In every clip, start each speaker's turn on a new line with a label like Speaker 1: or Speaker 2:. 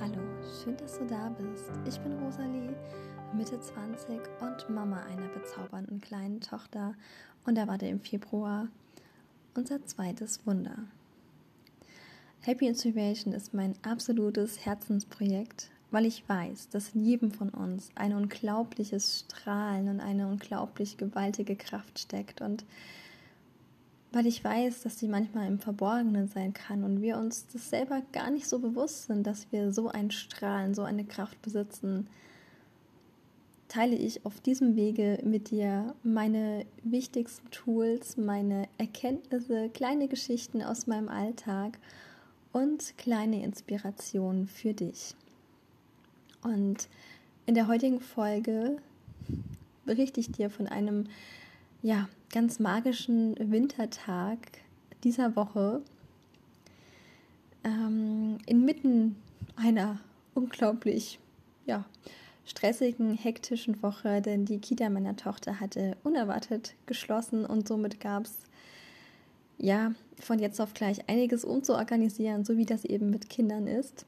Speaker 1: Hallo, schön, dass du da bist. Ich bin Rosalie, Mitte 20 und Mama einer bezaubernden kleinen Tochter und erwarte im Februar unser zweites Wunder. Happy Inspiration ist mein absolutes Herzensprojekt, weil ich weiß, dass in jedem von uns ein unglaubliches Strahlen und eine unglaublich gewaltige Kraft steckt und weil ich weiß, dass sie manchmal im Verborgenen sein kann und wir uns das selber gar nicht so bewusst sind, dass wir so ein Strahlen, so eine Kraft besitzen, teile ich auf diesem Wege mit dir meine wichtigsten Tools, meine Erkenntnisse, kleine Geschichten aus meinem Alltag und kleine Inspirationen für dich. Und in der heutigen Folge berichte ich dir von einem ja, ganz magischen Wintertag dieser Woche ähm, inmitten einer unglaublich ja, stressigen, hektischen Woche, denn die Kita meiner Tochter hatte unerwartet geschlossen und somit gab es ja von jetzt auf gleich einiges umzuorganisieren, so wie das eben mit Kindern ist.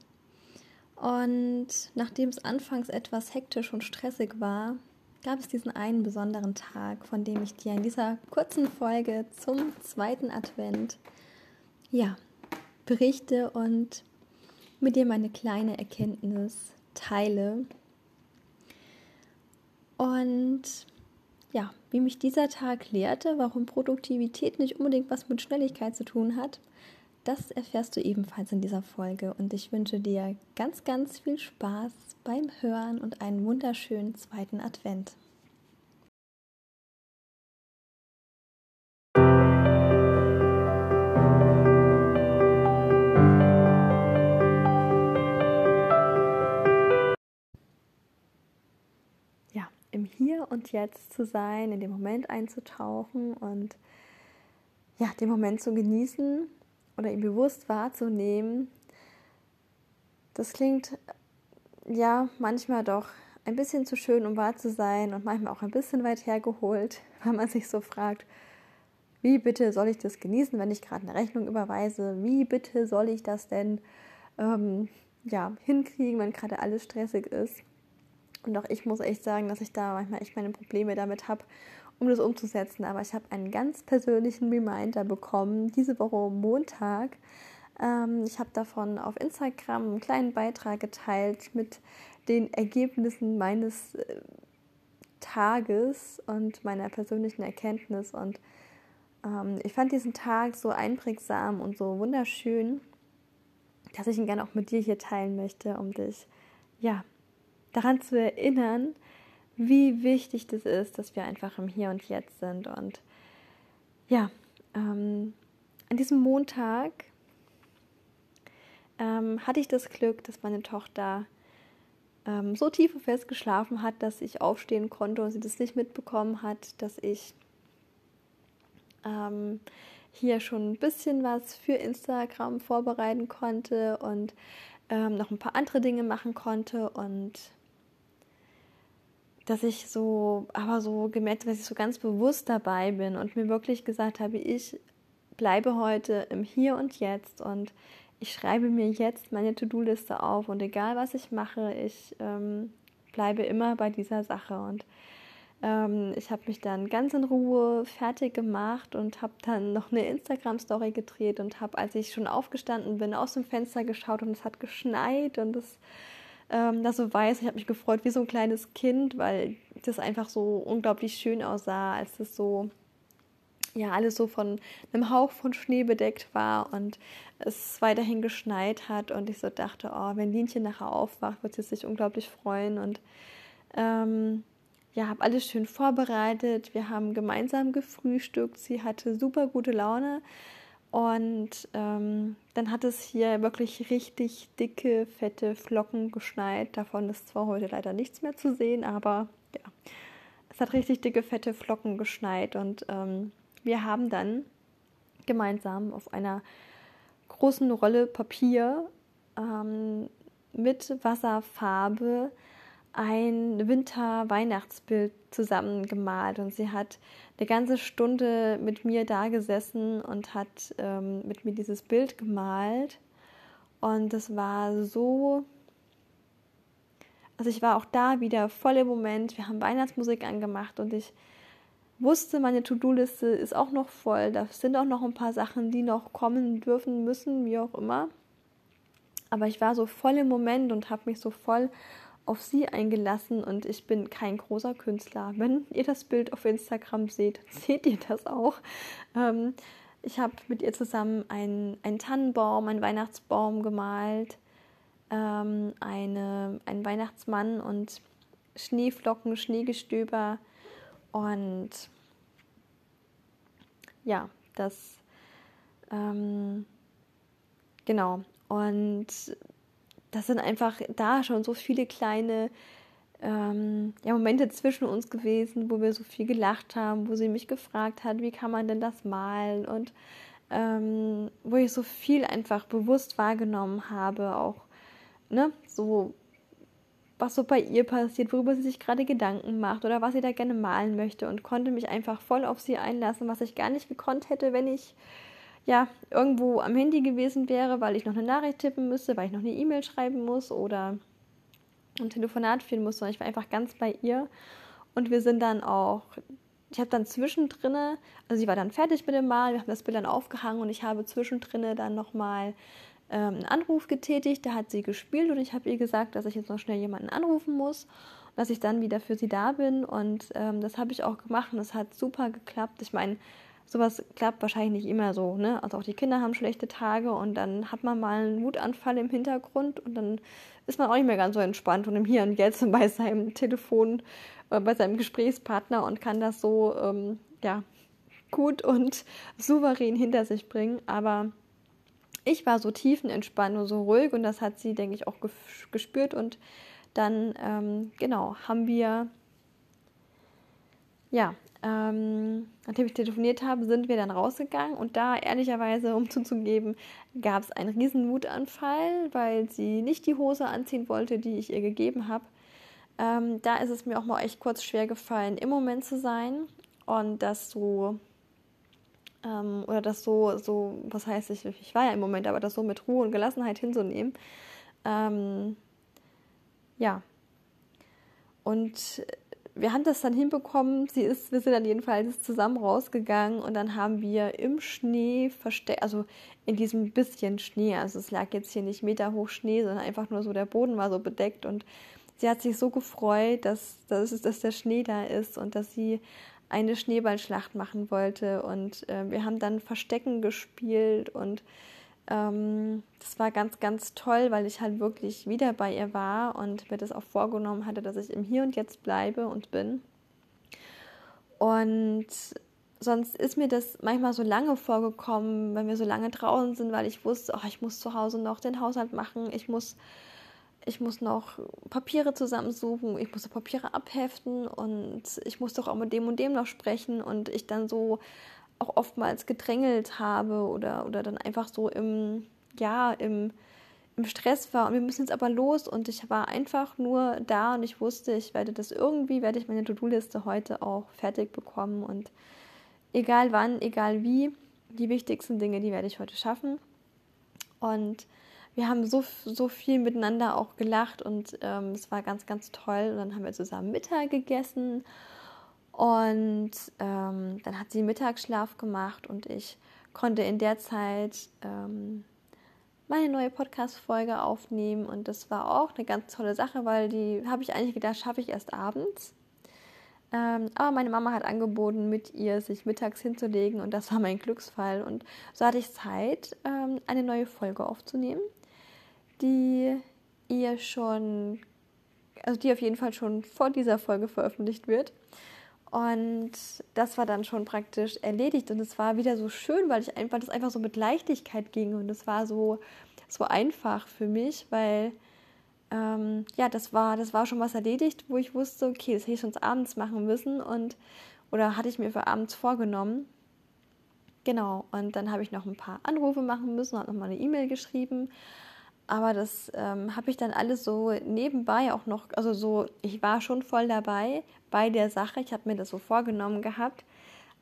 Speaker 1: Und nachdem es anfangs etwas hektisch und stressig war, gab es diesen einen besonderen Tag, von dem ich dir in dieser kurzen Folge zum zweiten Advent ja, berichte und mit dir meine kleine Erkenntnis teile. Und ja, wie mich dieser Tag lehrte, warum Produktivität nicht unbedingt was mit Schnelligkeit zu tun hat, das erfährst du ebenfalls in dieser Folge und ich wünsche dir ganz, ganz viel Spaß beim Hören und einen wunderschönen zweiten Advent. Ja, im Hier und Jetzt zu sein, in den Moment einzutauchen und ja, den Moment zu genießen oder ihn bewusst wahrzunehmen, das klingt ja manchmal doch ein bisschen zu schön, um wahr zu sein und manchmal auch ein bisschen weit hergeholt, weil man sich so fragt, wie bitte soll ich das genießen, wenn ich gerade eine Rechnung überweise? Wie bitte soll ich das denn ähm, ja, hinkriegen, wenn gerade alles stressig ist? Und auch ich muss echt sagen, dass ich da manchmal echt meine Probleme damit habe um das umzusetzen. Aber ich habe einen ganz persönlichen Reminder bekommen, diese Woche Montag. Ähm, ich habe davon auf Instagram einen kleinen Beitrag geteilt mit den Ergebnissen meines äh, Tages und meiner persönlichen Erkenntnis. Und ähm, ich fand diesen Tag so einprägsam und so wunderschön, dass ich ihn gerne auch mit dir hier teilen möchte, um dich ja daran zu erinnern, wie wichtig das ist, dass wir einfach im Hier und Jetzt sind. Und ja, ähm, an diesem Montag ähm, hatte ich das Glück, dass meine Tochter ähm, so tief und fest geschlafen hat, dass ich aufstehen konnte und sie das nicht mitbekommen hat, dass ich ähm, hier schon ein bisschen was für Instagram vorbereiten konnte und ähm, noch ein paar andere Dinge machen konnte und dass ich so, aber so gemerkt dass ich so ganz bewusst dabei bin und mir wirklich gesagt habe, ich bleibe heute im Hier und Jetzt und ich schreibe mir jetzt meine To-Do-Liste auf und egal was ich mache, ich ähm, bleibe immer bei dieser Sache. Und ähm, ich habe mich dann ganz in Ruhe fertig gemacht und habe dann noch eine Instagram-Story gedreht und habe, als ich schon aufgestanden bin, aus dem Fenster geschaut und es hat geschneit und es ähm, das so weiß. Ich habe mich gefreut wie so ein kleines Kind, weil das einfach so unglaublich schön aussah, als es so ja alles so von einem Hauch von Schnee bedeckt war und es weiterhin geschneit hat und ich so dachte, oh, wenn Linchen nachher aufwacht, wird sie sich unglaublich freuen und ähm, ja, habe alles schön vorbereitet. Wir haben gemeinsam gefrühstückt. Sie hatte super gute Laune. Und ähm, dann hat es hier wirklich richtig dicke, fette Flocken geschneit. Davon ist zwar heute leider nichts mehr zu sehen, aber ja, es hat richtig dicke, fette Flocken geschneit. Und ähm, wir haben dann gemeinsam auf einer großen Rolle Papier ähm, mit Wasserfarbe ein Winter-Weihnachtsbild zusammengemalt und sie hat eine ganze Stunde mit mir da gesessen und hat ähm, mit mir dieses Bild gemalt und das war so also ich war auch da wieder voll im Moment. Wir haben Weihnachtsmusik angemacht und ich wusste, meine To-Do-Liste ist auch noch voll. Da sind auch noch ein paar Sachen, die noch kommen dürfen, müssen, wie auch immer. Aber ich war so voll im Moment und habe mich so voll auf sie eingelassen und ich bin kein großer Künstler. Wenn ihr das Bild auf Instagram seht, seht ihr das auch. Ähm, ich habe mit ihr zusammen einen, einen Tannenbaum, einen Weihnachtsbaum gemalt, ähm, eine, einen Weihnachtsmann und Schneeflocken, Schneegestöber und ja, das ähm, genau. Und das sind einfach da schon so viele kleine ähm, ja, Momente zwischen uns gewesen, wo wir so viel gelacht haben, wo sie mich gefragt hat, wie kann man denn das malen? Und ähm, wo ich so viel einfach bewusst wahrgenommen habe, auch ne, so was so bei ihr passiert, worüber sie sich gerade Gedanken macht oder was sie da gerne malen möchte und konnte mich einfach voll auf sie einlassen, was ich gar nicht gekonnt hätte, wenn ich ja irgendwo am Handy gewesen wäre, weil ich noch eine Nachricht tippen müsste, weil ich noch eine E-Mail schreiben muss oder ein Telefonat führen muss, sondern ich war einfach ganz bei ihr. Und wir sind dann auch ich habe dann zwischendrin, also sie war dann fertig mit dem Malen, wir haben das Bild dann aufgehangen und ich habe zwischendrin dann nochmal ähm, einen Anruf getätigt, da hat sie gespielt und ich habe ihr gesagt, dass ich jetzt noch schnell jemanden anrufen muss dass ich dann wieder für sie da bin. Und ähm, das habe ich auch gemacht und es hat super geklappt. Ich meine, sowas klappt wahrscheinlich nicht immer so, ne? Also auch die Kinder haben schlechte Tage und dann hat man mal einen Wutanfall im Hintergrund und dann ist man auch nicht mehr ganz so entspannt und im Hier und Jetzt bei seinem Telefon, äh, bei seinem Gesprächspartner und kann das so, ähm, ja, gut und souverän hinter sich bringen. Aber ich war so tiefenentspannt und so ruhig und das hat sie, denke ich, auch gespürt. Und dann, ähm, genau, haben wir, ja, ähm, nachdem ich telefoniert habe, sind wir dann rausgegangen und da, ehrlicherweise, um zuzugeben, gab es einen riesen Wutanfall, weil sie nicht die Hose anziehen wollte, die ich ihr gegeben habe. Ähm, da ist es mir auch mal echt kurz schwer gefallen, im Moment zu sein und das so ähm, oder das so, so, was heißt ich, ich war ja im Moment, aber das so mit Ruhe und Gelassenheit hinzunehmen. Ähm, ja. Und wir haben das dann hinbekommen. Sie ist, wir sind dann jedenfalls zusammen rausgegangen und dann haben wir im Schnee versteckt, also in diesem bisschen Schnee, also es lag jetzt hier nicht meterhoch Schnee, sondern einfach nur so der Boden war so bedeckt und sie hat sich so gefreut, dass, dass, dass der Schnee da ist und dass sie eine Schneeballschlacht machen wollte. Und äh, wir haben dann Verstecken gespielt und ähm, das war ganz, ganz toll, weil ich halt wirklich wieder bei ihr war und mir das auch vorgenommen hatte, dass ich im Hier und Jetzt bleibe und bin. Und sonst ist mir das manchmal so lange vorgekommen, wenn wir so lange draußen sind, weil ich wusste, oh, ich muss zu Hause noch den Haushalt machen, ich muss ich muss noch Papiere zusammensuchen, ich muss Papiere abheften und ich muss doch auch mit dem und dem noch sprechen und ich dann so auch oftmals gedrängelt habe oder, oder dann einfach so im, ja, im, im Stress war. Und wir müssen jetzt aber los. Und ich war einfach nur da und ich wusste, ich werde das irgendwie, werde ich meine To-Do-Liste heute auch fertig bekommen. Und egal wann, egal wie, die wichtigsten Dinge, die werde ich heute schaffen. Und wir haben so, so viel miteinander auch gelacht. Und ähm, es war ganz, ganz toll. Und dann haben wir zusammen Mittag gegessen. und ähm, dann hat sie Mittagsschlaf gemacht und ich konnte in der Zeit ähm, meine neue Podcast-Folge aufnehmen und das war auch eine ganz tolle Sache, weil die habe ich eigentlich gedacht, schaffe ich erst abends. Ähm, aber meine Mama hat angeboten, mit ihr sich mittags hinzulegen und das war mein Glücksfall. Und so hatte ich Zeit, ähm, eine neue Folge aufzunehmen die ihr schon, also die auf jeden Fall schon vor dieser Folge veröffentlicht wird. Und das war dann schon praktisch erledigt. Und es war wieder so schön, weil ich einfach das einfach so mit Leichtigkeit ging. Und es war so so einfach für mich, weil ähm, ja das war das war schon was erledigt, wo ich wusste, okay, das hätte ich sonst abends machen müssen und oder hatte ich mir für abends vorgenommen. Genau. Und dann habe ich noch ein paar Anrufe machen müssen, habe noch mal eine E-Mail geschrieben aber das ähm, habe ich dann alles so nebenbei auch noch, also so, ich war schon voll dabei bei der Sache. Ich habe mir das so vorgenommen gehabt.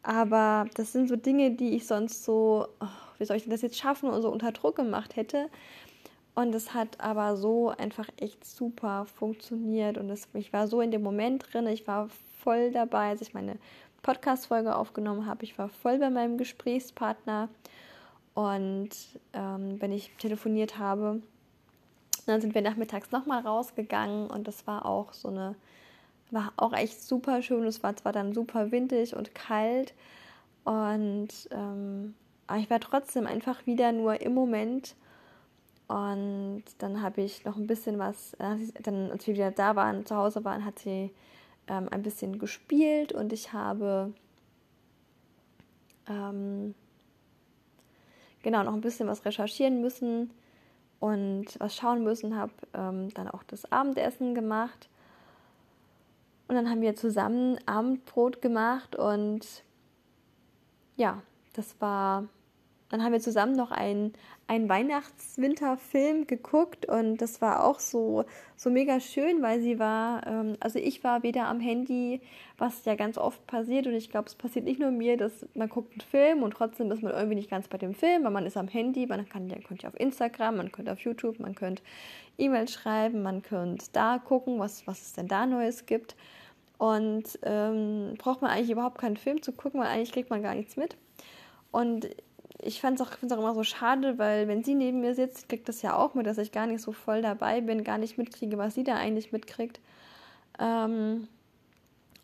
Speaker 1: Aber das sind so Dinge, die ich sonst so, oh, wie soll ich denn das jetzt schaffen und so unter Druck gemacht hätte. Und es hat aber so einfach echt super funktioniert. Und es, ich war so in dem Moment drin, ich war voll dabei, als ich meine Podcast-Folge aufgenommen habe. Ich war voll bei meinem Gesprächspartner. Und ähm, wenn ich telefoniert habe, dann sind wir nachmittags nochmal rausgegangen und das war auch so eine, war auch echt super schön. Es war zwar dann super windig und kalt und ähm, aber ich war trotzdem einfach wieder nur im Moment. Und dann habe ich noch ein bisschen was, äh, dann als wir wieder da waren, zu Hause waren, hat sie ähm, ein bisschen gespielt und ich habe ähm, genau noch ein bisschen was recherchieren müssen und was schauen müssen, habe ähm, dann auch das Abendessen gemacht. Und dann haben wir zusammen Abendbrot gemacht und ja, das war dann haben wir zusammen noch einen, einen Weihnachts-Winterfilm geguckt und das war auch so, so mega schön, weil sie war, ähm, also ich war weder am Handy, was ja ganz oft passiert und ich glaube, es passiert nicht nur mir, dass man guckt einen Film und trotzdem ist man irgendwie nicht ganz bei dem Film, weil man ist am Handy, man kann ja könnte auf Instagram, man könnte auf YouTube, man könnte E-Mail schreiben, man könnte da gucken, was, was es denn da Neues gibt. Und ähm, braucht man eigentlich überhaupt keinen Film zu gucken, weil eigentlich kriegt man gar nichts mit. Und ich fand es auch, auch immer so schade, weil wenn sie neben mir sitzt, kriegt das ja auch mit, dass ich gar nicht so voll dabei bin, gar nicht mitkriege, was sie da eigentlich mitkriegt. Ähm,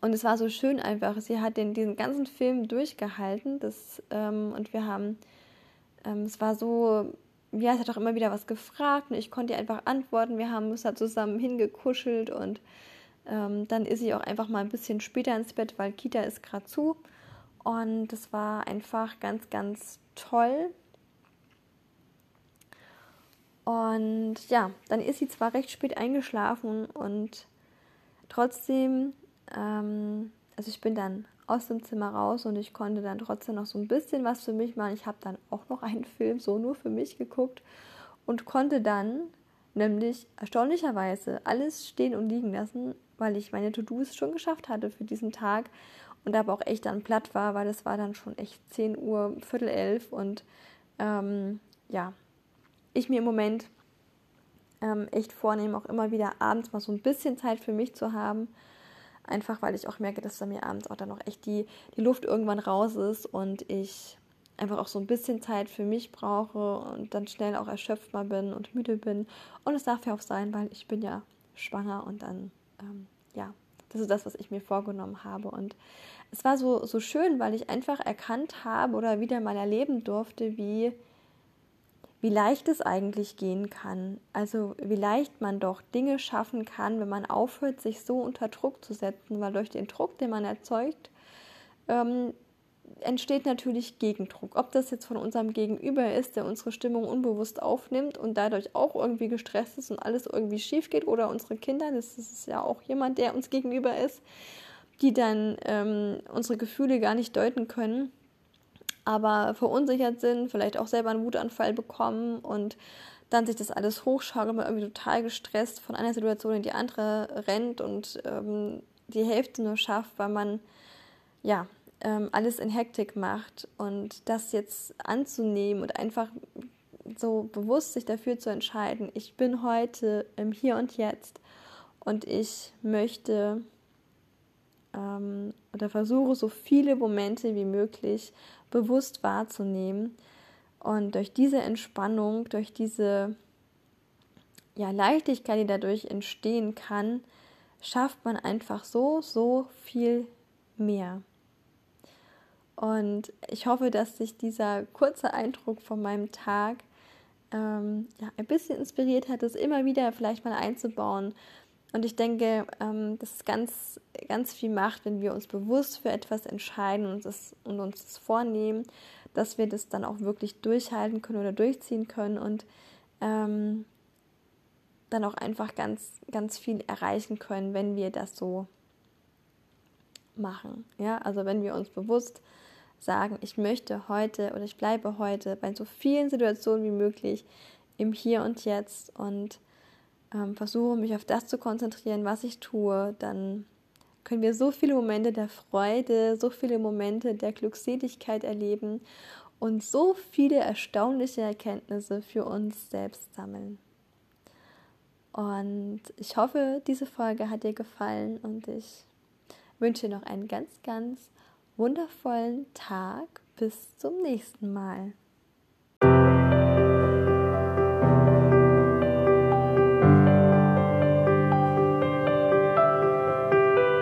Speaker 1: und es war so schön einfach. Sie hat den, diesen ganzen Film durchgehalten. Das, ähm, und wir haben, ähm, es war so, ja, es hat auch immer wieder was gefragt und ich konnte ihr einfach antworten. Wir haben uns da zusammen hingekuschelt und ähm, dann ist sie auch einfach mal ein bisschen später ins Bett, weil Kita ist gerade zu. Und das war einfach ganz, ganz toll. Und ja, dann ist sie zwar recht spät eingeschlafen und trotzdem, ähm, also ich bin dann aus dem Zimmer raus und ich konnte dann trotzdem noch so ein bisschen was für mich machen. Ich habe dann auch noch einen Film so nur für mich geguckt und konnte dann nämlich erstaunlicherweise alles stehen und liegen lassen, weil ich meine To-Dos schon geschafft hatte für diesen Tag und aber auch echt dann platt war, weil es war dann schon echt 10 Uhr, Viertel elf und ähm, ja, ich mir im Moment ähm, echt vornehme, auch immer wieder abends mal so ein bisschen Zeit für mich zu haben. Einfach weil ich auch merke, dass bei mir abends auch dann noch echt die, die Luft irgendwann raus ist und ich einfach auch so ein bisschen Zeit für mich brauche und dann schnell auch erschöpft mal bin und müde bin. Und es darf ja auch sein, weil ich bin ja schwanger und dann, ähm, ja, das ist das, was ich mir vorgenommen habe. Und es war so, so schön, weil ich einfach erkannt habe oder wieder mal erleben durfte, wie, wie leicht es eigentlich gehen kann. Also wie leicht man doch Dinge schaffen kann, wenn man aufhört, sich so unter Druck zu setzen, weil durch den Druck, den man erzeugt, ähm, entsteht natürlich Gegendruck. Ob das jetzt von unserem Gegenüber ist, der unsere Stimmung unbewusst aufnimmt und dadurch auch irgendwie gestresst ist und alles irgendwie schief geht, oder unsere Kinder, das ist ja auch jemand, der uns gegenüber ist, die dann ähm, unsere Gefühle gar nicht deuten können, aber verunsichert sind, vielleicht auch selber einen Wutanfall bekommen und dann sich das alles hochschaut und man irgendwie total gestresst von einer Situation in die andere rennt und ähm, die Hälfte nur schafft, weil man ja ähm, alles in Hektik macht und das jetzt anzunehmen und einfach so bewusst sich dafür zu entscheiden, ich bin heute im Hier und Jetzt und ich möchte ähm, oder versuche so viele Momente wie möglich bewusst wahrzunehmen und durch diese Entspannung, durch diese ja, Leichtigkeit, die dadurch entstehen kann, schafft man einfach so, so viel mehr. Und ich hoffe, dass sich dieser kurze Eindruck von meinem Tag ähm, ja, ein bisschen inspiriert hat, es immer wieder vielleicht mal einzubauen. Und ich denke, ähm, dass es ganz, ganz viel macht, wenn wir uns bewusst für etwas entscheiden und, das, und uns das vornehmen, dass wir das dann auch wirklich durchhalten können oder durchziehen können und ähm, dann auch einfach ganz, ganz viel erreichen können, wenn wir das so machen. Ja, also wenn wir uns bewusst sagen, ich möchte heute oder ich bleibe heute bei so vielen Situationen wie möglich im Hier und Jetzt und ähm, versuche mich auf das zu konzentrieren, was ich tue, dann können wir so viele Momente der Freude, so viele Momente der Glückseligkeit erleben und so viele erstaunliche Erkenntnisse für uns selbst sammeln. Und ich hoffe, diese Folge hat dir gefallen und ich wünsche noch einen ganz, ganz wundervollen Tag. Bis zum nächsten Mal.